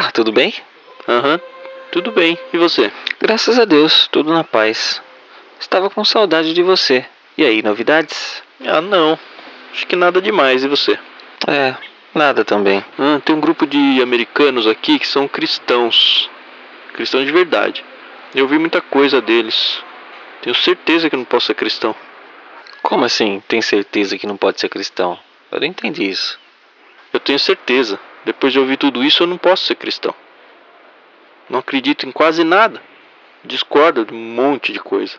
Olá, tudo bem? Aham, tudo bem. E você? Graças a Deus, tudo na paz. Estava com saudade de você. E aí, novidades? Ah, não. Acho que nada demais. E você? É, nada também. Ah, tem um grupo de americanos aqui que são cristãos. Cristãos de verdade. Eu vi muita coisa deles. Tenho certeza que não posso ser cristão. Como assim, tem certeza que não pode ser cristão? Eu não entendi isso. Eu tenho certeza. Depois de ouvir tudo isso, eu não posso ser cristão. Não acredito em quase nada. Discordo de um monte de coisa.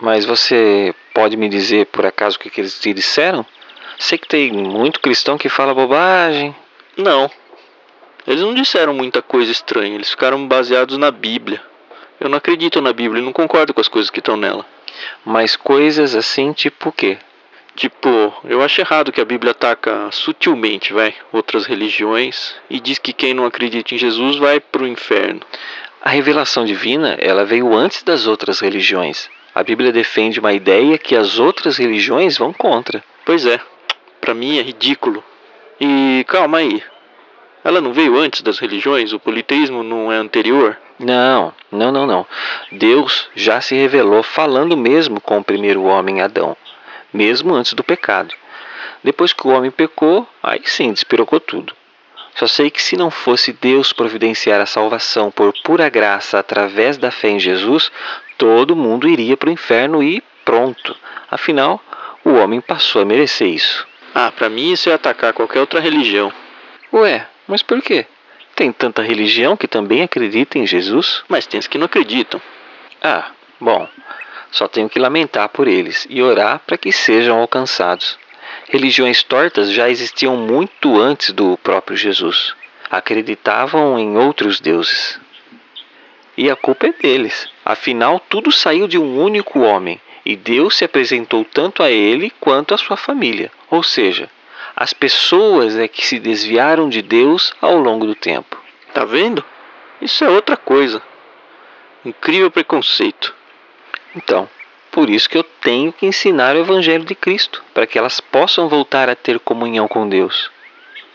Mas você pode me dizer por acaso o que, que eles te disseram? Sei que tem muito cristão que fala bobagem. Não. Eles não disseram muita coisa estranha. Eles ficaram baseados na Bíblia. Eu não acredito na Bíblia e não concordo com as coisas que estão nela. Mas coisas assim, tipo o quê? Tipo, eu acho errado que a Bíblia ataca sutilmente, vai, outras religiões e diz que quem não acredita em Jesus vai pro inferno. A revelação divina, ela veio antes das outras religiões. A Bíblia defende uma ideia que as outras religiões vão contra. Pois é, para mim é ridículo. E calma aí. Ela não veio antes das religiões? O politeísmo não é anterior? Não, não, não, não. Deus já se revelou falando mesmo com o primeiro homem Adão mesmo antes do pecado. Depois que o homem pecou, aí sim despirocou tudo. Só sei que se não fosse Deus providenciar a salvação por pura graça através da fé em Jesus, todo mundo iria para o inferno e pronto. Afinal, o homem passou a merecer isso. Ah, para mim isso é atacar qualquer outra religião. Ué, mas por quê? Tem tanta religião que também acredita em Jesus? Mas tem as que não acreditam. Ah, bom. Só tenho que lamentar por eles e orar para que sejam alcançados. Religiões tortas já existiam muito antes do próprio Jesus. Acreditavam em outros deuses. E a culpa é deles. Afinal, tudo saiu de um único homem e Deus se apresentou tanto a ele quanto à sua família. Ou seja, as pessoas é que se desviaram de Deus ao longo do tempo. Tá vendo? Isso é outra coisa. Incrível preconceito. Então, por isso que eu tenho que ensinar o Evangelho de Cristo, para que elas possam voltar a ter comunhão com Deus.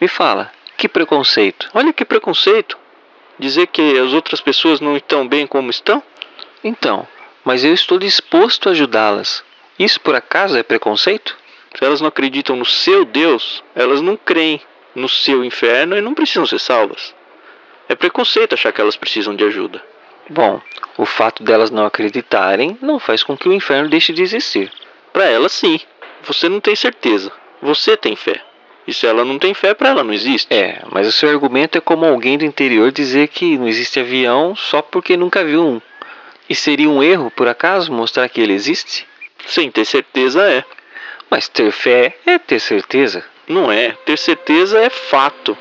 Me fala, que preconceito? Olha que preconceito! Dizer que as outras pessoas não estão bem como estão? Então, mas eu estou disposto a ajudá-las. Isso por acaso é preconceito? Se elas não acreditam no seu Deus, elas não creem no seu inferno e não precisam ser salvas. É preconceito achar que elas precisam de ajuda. Bom, o fato delas não acreditarem não faz com que o inferno deixe de existir. Para elas, sim. Você não tem certeza. Você tem fé. E se ela não tem fé, para ela não existe. É, mas o seu argumento é como alguém do interior dizer que não existe avião só porque nunca viu um. E seria um erro, por acaso, mostrar que ele existe? Sem ter certeza é. Mas ter fé é ter certeza. Não é. Ter certeza é fato.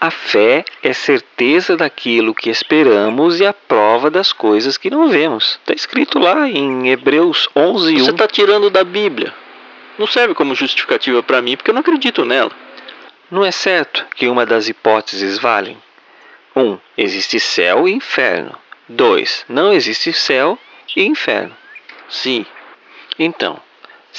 A fé é certeza daquilo que esperamos e a prova das coisas que não vemos. Está escrito lá em Hebreus 11, Você está tirando da Bíblia. Não serve como justificativa para mim porque eu não acredito nela. Não é certo que uma das hipóteses valem? 1. Um, existe céu e inferno. 2. Não existe céu e inferno. Sim. Então,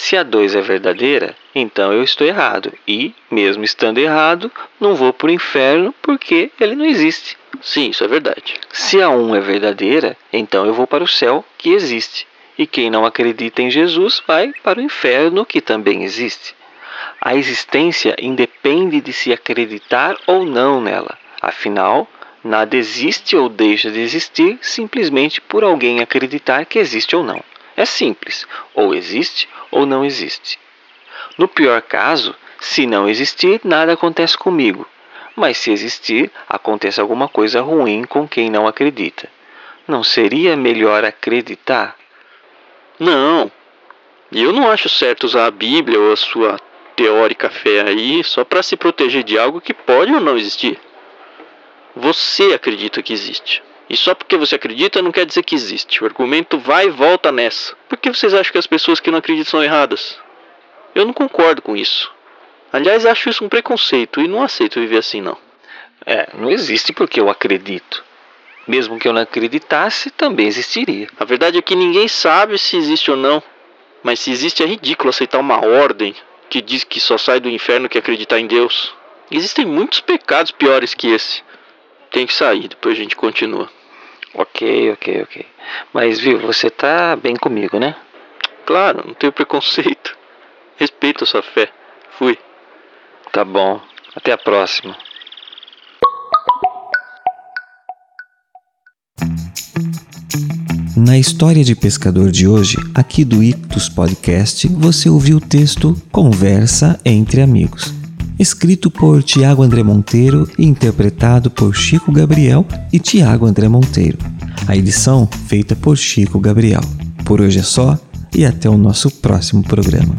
se a 2 é verdadeira, então eu estou errado. E, mesmo estando errado, não vou para o inferno porque ele não existe. Sim, isso é verdade. Se a 1 um é verdadeira, então eu vou para o céu que existe. E quem não acredita em Jesus vai para o inferno que também existe. A existência independe de se acreditar ou não nela. Afinal, nada existe ou deixa de existir simplesmente por alguém acreditar que existe ou não. É simples, ou existe ou não existe. No pior caso, se não existir, nada acontece comigo. Mas se existir, acontece alguma coisa ruim com quem não acredita. Não seria melhor acreditar? Não. Eu não acho certo usar a Bíblia ou a sua teórica fé aí só para se proteger de algo que pode ou não existir. Você acredita que existe. E só porque você acredita não quer dizer que existe. O argumento vai e volta nessa. Por que vocês acham que as pessoas que não acreditam são erradas? Eu não concordo com isso. Aliás, acho isso um preconceito e não aceito viver assim não. É, não existe porque eu acredito. Mesmo que eu não acreditasse, também existiria. A verdade é que ninguém sabe se existe ou não. Mas se existe é ridículo aceitar uma ordem que diz que só sai do inferno que acreditar em Deus. Existem muitos pecados piores que esse. tem que sair, depois a gente continua. Ok, ok, ok. Mas viu, você tá bem comigo, né? Claro, não tenho preconceito. Respeito a sua fé. Fui. Tá bom. Até a próxima. Na história de pescador de hoje, aqui do Ictus Podcast, você ouviu o texto Conversa entre Amigos, escrito por Tiago André Monteiro e interpretado por Chico Gabriel e Tiago André Monteiro. A edição feita por Chico Gabriel. Por hoje é só e até o nosso próximo programa.